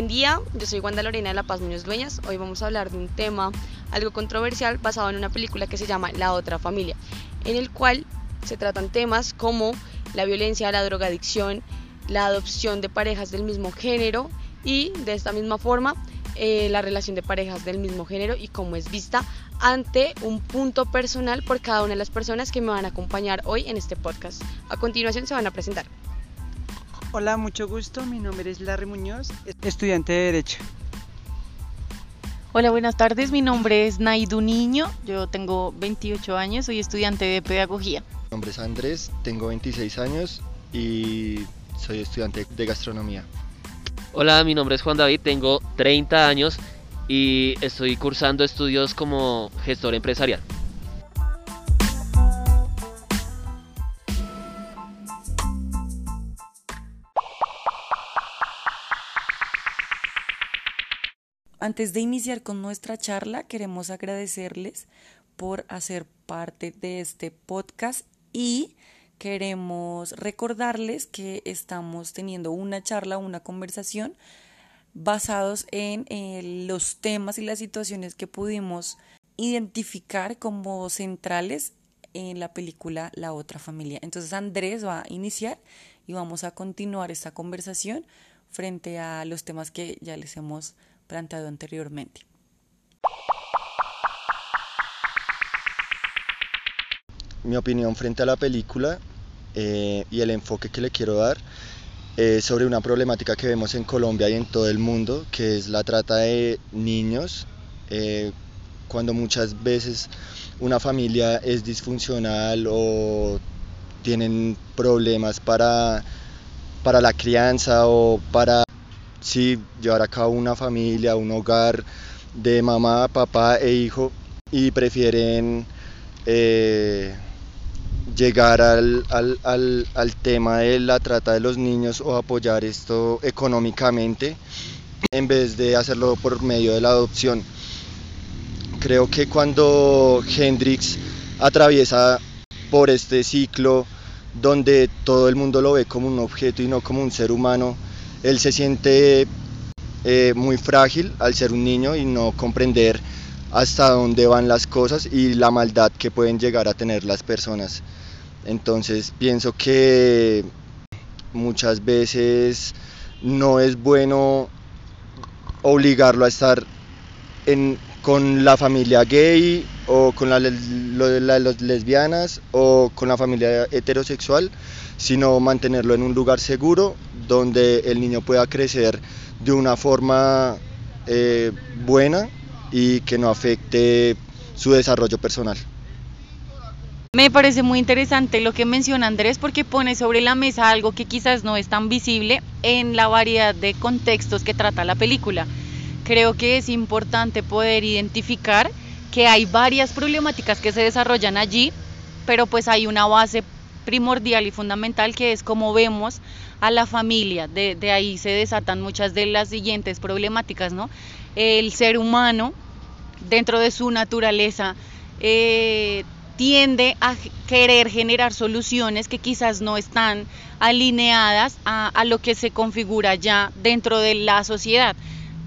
Buen día, yo soy Wanda Lorena de La Paz Muñoz Dueñas. Hoy vamos a hablar de un tema algo controversial basado en una película que se llama La otra familia, en el cual se tratan temas como la violencia, la drogadicción, la adopción de parejas del mismo género y de esta misma forma eh, la relación de parejas del mismo género y cómo es vista ante un punto personal por cada una de las personas que me van a acompañar hoy en este podcast. A continuación se van a presentar. Hola, mucho gusto. Mi nombre es Larry Muñoz, estudiante de Derecho. Hola, buenas tardes. Mi nombre es Naidu Niño. Yo tengo 28 años, soy estudiante de Pedagogía. Mi nombre es Andrés, tengo 26 años y soy estudiante de Gastronomía. Hola, mi nombre es Juan David, tengo 30 años y estoy cursando estudios como gestor empresarial. Antes de iniciar con nuestra charla, queremos agradecerles por hacer parte de este podcast y queremos recordarles que estamos teniendo una charla, una conversación basados en eh, los temas y las situaciones que pudimos identificar como centrales en la película La otra familia. Entonces Andrés va a iniciar y vamos a continuar esta conversación frente a los temas que ya les hemos planteado anteriormente. Mi opinión frente a la película eh, y el enfoque que le quiero dar es sobre una problemática que vemos en Colombia y en todo el mundo, que es la trata de niños, eh, cuando muchas veces una familia es disfuncional o tienen problemas para, para la crianza o para sí, llevar a cabo una familia, un hogar de mamá, papá e hijo y prefieren eh, llegar al, al, tema de la trata de los niños o apoyar esto económicamente en vez de hacerlo por medio de la adopción. Creo que cuando Hendrix atraviesa por este ciclo donde todo el mundo lo ve como un objeto y no como un ser humano, él se siente eh, muy frágil al ser un niño y no comprender hasta dónde van las cosas y la maldad que pueden llegar a tener las personas. Entonces pienso que muchas veces no es bueno obligarlo a estar con la familia gay o con las lesbianas o con la familia heterosexual, sino mantenerlo en un lugar seguro donde el niño pueda crecer de una forma eh, buena y que no afecte su desarrollo personal. Me parece muy interesante lo que menciona Andrés porque pone sobre la mesa algo que quizás no es tan visible en la variedad de contextos que trata la película. Creo que es importante poder identificar que hay varias problemáticas que se desarrollan allí, pero pues hay una base primordial y fundamental que es como vemos a la familia. De, ahí se desatan muchas de las siguientes problemáticas, ¿no? El ser humano, dentro de su naturaleza, eh, tiende a querer generar soluciones que quizás no están alineadas a, lo que se configura ya dentro de la sociedad.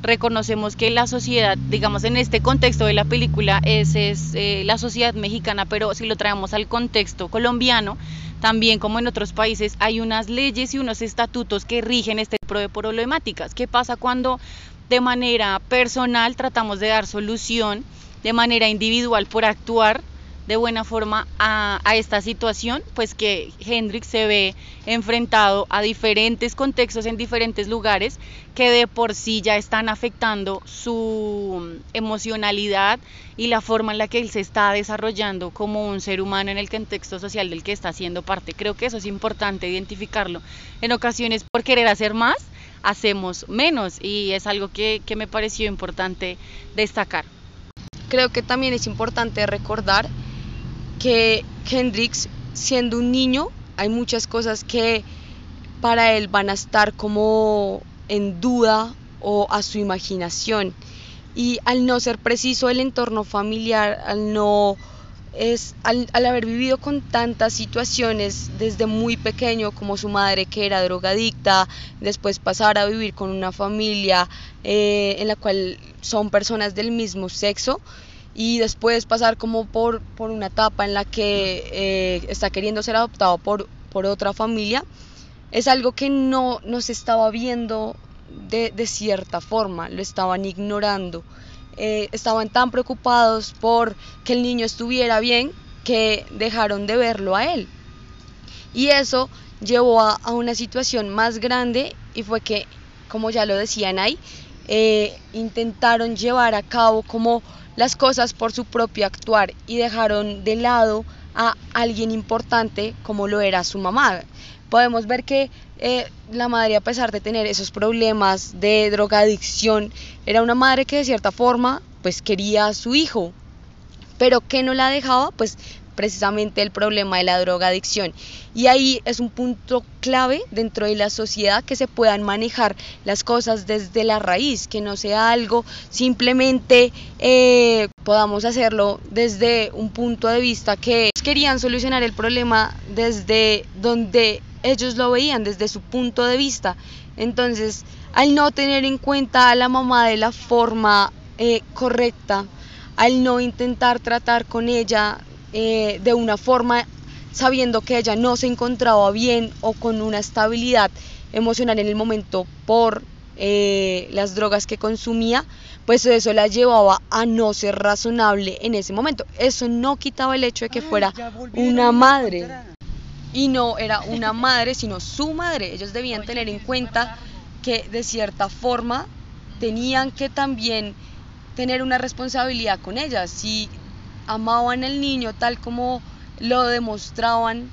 Reconocemos que la sociedad, digamos en este contexto de la película, es, eh, la sociedad mexicana, pero si lo traemos al contexto colombiano, también como en otros países hay unas leyes y unos estatutos que rigen este tipo de problemáticas. ¿Qué pasa cuando de manera personal tratamos de dar solución, de manera individual por actuar de buena forma a, esta situación, pues que Hendrix se ve enfrentado a diferentes contextos en diferentes lugares que de por sí ya están afectando su emocionalidad y la forma en la que él se está desarrollando como un ser humano en el contexto social del que está siendo parte. Creo que eso es importante identificarlo. En ocasiones por querer hacer más, hacemos menos y es algo que, que me pareció importante destacar. Creo que también es importante recordar que Hendrix, siendo un niño, hay muchas cosas que para él van a estar como en duda o a su imaginación. Y al no ser preciso el entorno familiar, al no es al, haber vivido con tantas situaciones desde muy pequeño, como su madre que era drogadicta, después pasar a vivir con una familia eh, en la cual son personas del mismo sexo y después pasar como por, por una etapa en la que eh, está queriendo ser adoptado por, por otra familia, es algo que no, no se estaba viendo de, de cierta forma, lo estaban ignorando. Eh, estaban tan preocupados por que el niño estuviera bien que dejaron de verlo a él. Y eso llevó a, una situación más grande y fue que, como ya lo decían ahí, eh, intentaron llevar a cabo como las cosas por su propio actuar y dejaron de lado a alguien importante como lo era su mamá. Podemos ver que eh, la madre, a pesar de tener esos problemas de drogadicción, era una madre que de cierta forma pues quería a su hijo, pero que no la dejaba pues precisamente el problema de la drogadicción. Y ahí es un punto clave dentro de la sociedad que se puedan manejar las cosas desde la raíz, que no sea algo simplemente eh, podamos hacerlo desde un punto de vista que querían solucionar el problema desde donde ellos lo veían desde su punto de vista. Entonces, al no tener en cuenta a la mamá de la forma eh, correcta, al no intentar tratar con ella eh, de una forma sabiendo que ella no se encontraba bien o con una estabilidad emocional en el momento por eh, las drogas que consumía, pues eso la llevaba a no ser razonable en ese momento. Eso no quitaba el hecho de que fuera una madre y no era una madre, sino su madre. Ellos debían tener en cuenta que de cierta forma tenían que también tener una responsabilidad con ella. Si amaban al niño tal como lo demostraban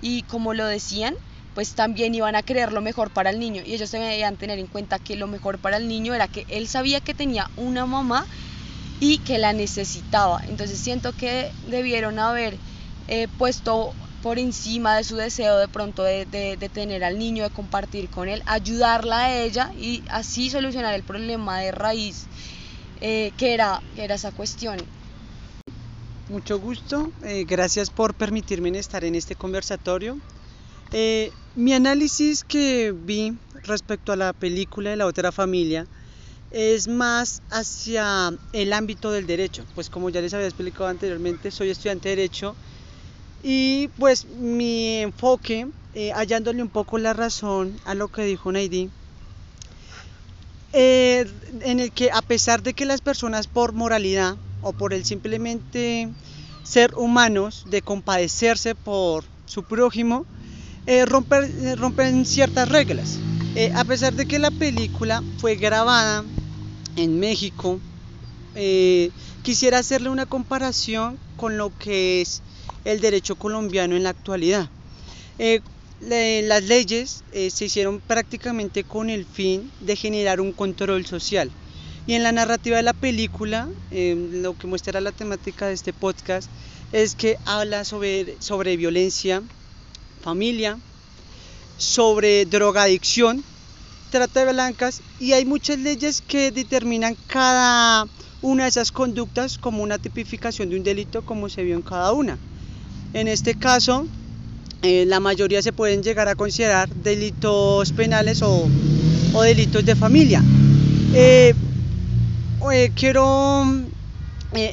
y como lo decían, pues también iban a querer lo mejor para el niño. Y ellos debían tener en cuenta que lo mejor para el niño era que él sabía que tenía una mamá y que la necesitaba. Entonces siento que debieron haber eh, puesto por encima de su deseo de pronto de, tener al niño, de compartir con él, ayudarla a ella y así solucionar el problema de raíz eh, que, era, era esa cuestión. Mucho gusto, eh, gracias por permitirme estar en este conversatorio. Eh, mi análisis que vi respecto a la película de la otra familia es más hacia el ámbito del derecho, pues como ya les había explicado anteriormente, soy estudiante de derecho y pues mi enfoque, eh, hallándole un poco la razón a lo que dijo Naidi, eh, en el que a pesar de que las personas por moralidad o por el simplemente ser humanos, de compadecerse por su prójimo, eh, romper, rompen ciertas reglas. a pesar de que la película fue grabada en México, quisiera hacerle una comparación con lo que es el derecho colombiano en la actualidad. Eh, las leyes eh, se hicieron prácticamente con el fin de generar un control social. Y en la narrativa de la película, eh, lo que muestra la temática de este podcast, es que habla sobre, sobre violencia, familia, sobre drogadicción, trata de blancas y hay muchas leyes que determinan cada una de esas conductas como una tipificación de un delito como se vio en cada una. En este caso, eh, la mayoría se pueden llegar a considerar delitos penales o, delitos de familia. Eh, eh, quiero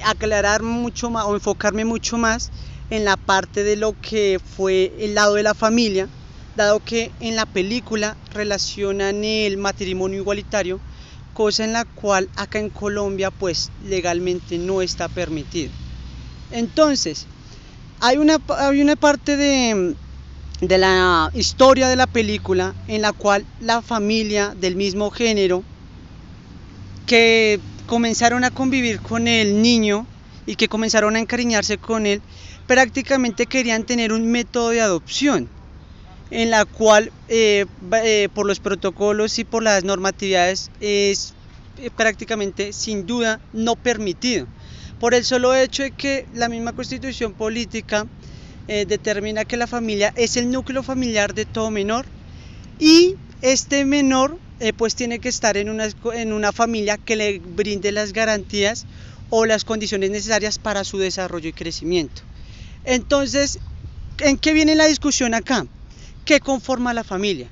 aclarar mucho más o enfocarme mucho más en la parte de lo que fue el lado de la familia, dado que en la película relacionan el matrimonio igualitario, cosa en la cual acá en Colombia pues legalmente no está permitido. Entonces, hay una, hay una parte de, de la historia de la película en la cual la familia del mismo género que comenzaron a convivir con el niño y que comenzaron a encariñarse con él, prácticamente querían tener un método de adopción en la cual eh, eh, por los protocolos y por las normatividades es eh, prácticamente sin duda no permitido. Por el solo hecho de que la misma constitución política determina que la familia es el núcleo familiar de todo menor y este menor eh, pues tiene que estar en una, en una familia que le brinde las garantías o las condiciones necesarias para su desarrollo y crecimiento. Entonces, ¿en qué viene la discusión acá? ¿Qué conforma la familia?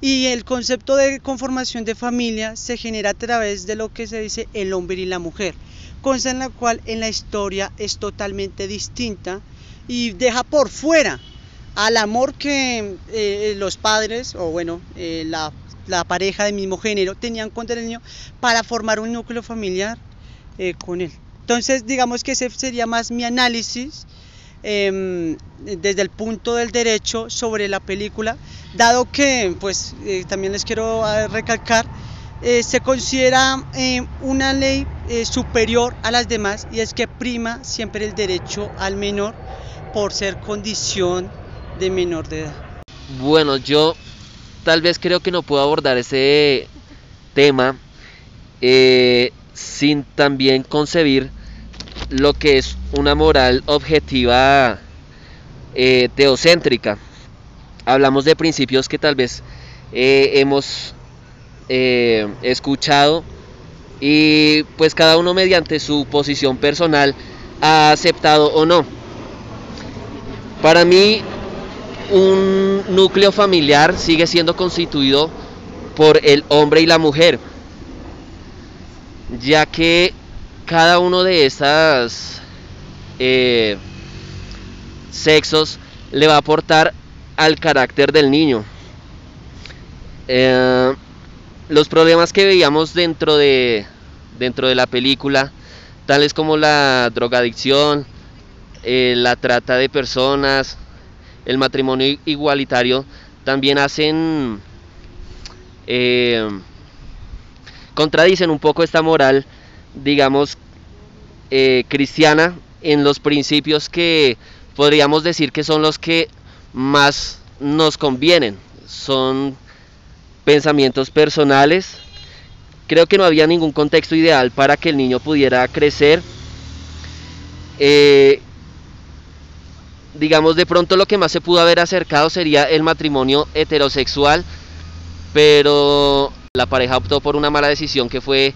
Y el concepto de conformación de familia se genera a través de lo que se dice el hombre y la mujer, cosa en la cual en la historia es totalmente distinta y deja por fuera al amor que eh, los padres o bueno eh, la, la, pareja del mismo género tenían contra el niño para formar un núcleo familiar eh, con él. Entonces digamos que ese sería más mi análisis eh, desde el punto del derecho sobre la película, dado que pues eh, también les quiero recalcar se considera una ley superior a las demás y es que prima siempre el derecho al menor por ser condición de menor de edad. Bueno, yo tal vez creo que no puedo abordar ese tema eh, sin también concebir lo que es una moral objetiva eh, teocéntrica. Hablamos de principios que tal vez eh, hemos escuchado y pues cada uno mediante su posición personal ha aceptado o no. Para mí un núcleo familiar sigue siendo constituido por el hombre y la mujer, ya que cada uno de estos eh, sexos le va a aportar al carácter del niño. Eh, los problemas que veíamos dentro de, dentro de la película, tales como la drogadicción, eh, la trata de personas, el matrimonio igualitario, también hacen, eh, contradicen un poco esta moral, digamos, eh, cristiana en los principios que podríamos decir que son los que más nos convienen. Son pensamientos personales. Creo que no había ningún contexto ideal para que el niño pudiera crecer. Eh, digamos, de pronto lo que más se pudo haber acercado sería el matrimonio heterosexual, pero la pareja optó por una mala decisión que fue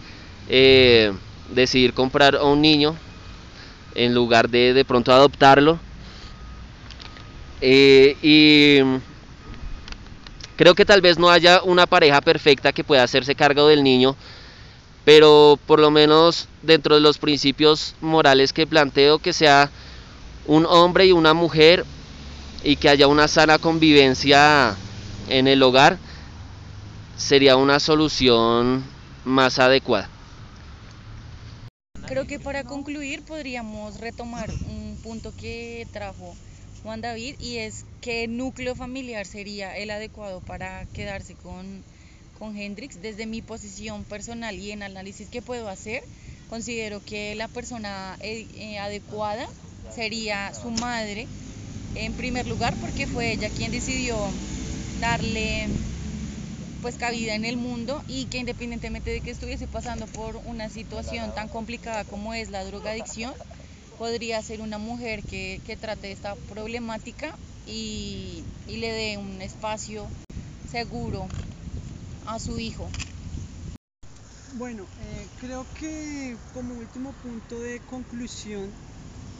eh, decidir comprar a un niño en lugar de de pronto adoptarlo. Eh, y creo que tal vez no haya una pareja perfecta que pueda hacerse cargo del niño, pero por lo menos dentro de los principios morales que planteo que sea un hombre y una mujer y que haya una sana convivencia en el hogar sería una solución más adecuada. Creo que para concluir podríamos retomar un punto que trajo Juan David y es qué núcleo familiar sería el adecuado para quedarse con, con Hendrix. Desde mi posición personal y en análisis que puedo hacer, considero que la persona eh, eh, adecuada sería su madre en primer lugar porque fue ella quien decidió darle pues cabida en el mundo y que independientemente de que estuviese pasando por una situación tan complicada como es la drogadicción, podría ser una mujer que, que trate esta problemática y, y le dé un espacio seguro a su hijo. Bueno, eh, creo que como último punto de conclusión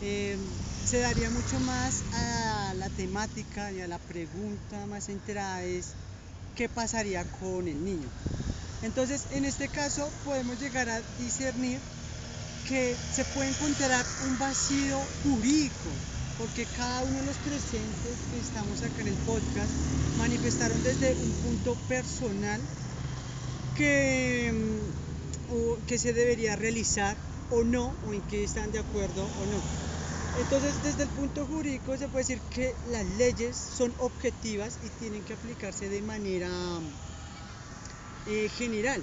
eh, se daría mucho más a la temática y a la pregunta más enterada es qué pasaría con el niño. Entonces, en este caso podemos llegar a discernir que se puede encontrar un vacío jurídico, porque cada uno de los presentes que estamos acá en el podcast manifestaron desde un punto personal que, mm, que se debería realizar o no, o en que están de acuerdo o no. Entonces, desde el punto jurídico se puede decir que las leyes son objetivas y tienen que aplicarse de manera eh, general,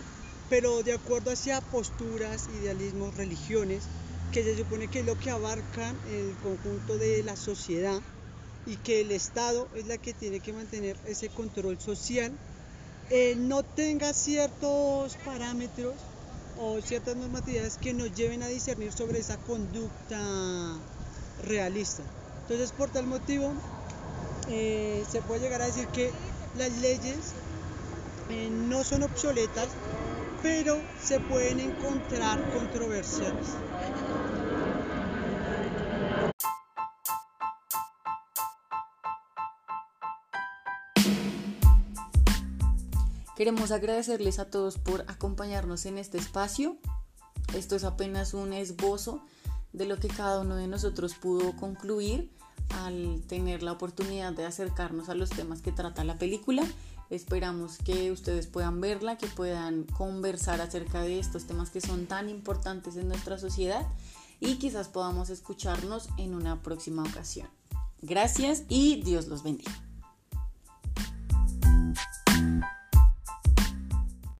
pero de acuerdo hacia posturas, idealismos, religiones, que se supone que es lo que abarcan el conjunto de la sociedad y que el Estado es la que tiene que mantener ese control social, eh, no tenga ciertos parámetros o ciertas normatividades que nos lleven a discernir sobre esa conducta realista. Entonces, por tal motivo, eh, se puede llegar a decir que las leyes eh, no son obsoletas, pero se pueden encontrar controversiales. Queremos agradecerles a todos por acompañarnos en este espacio. Esto es apenas un esbozo de lo que cada uno de nosotros pudo concluir al tener la oportunidad de acercarnos a los temas que trata la película. Esperamos que ustedes puedan verla, que puedan conversar acerca de estos temas que son tan importantes en nuestra sociedad y quizás podamos escucharnos en una próxima ocasión. Gracias y Dios los bendiga.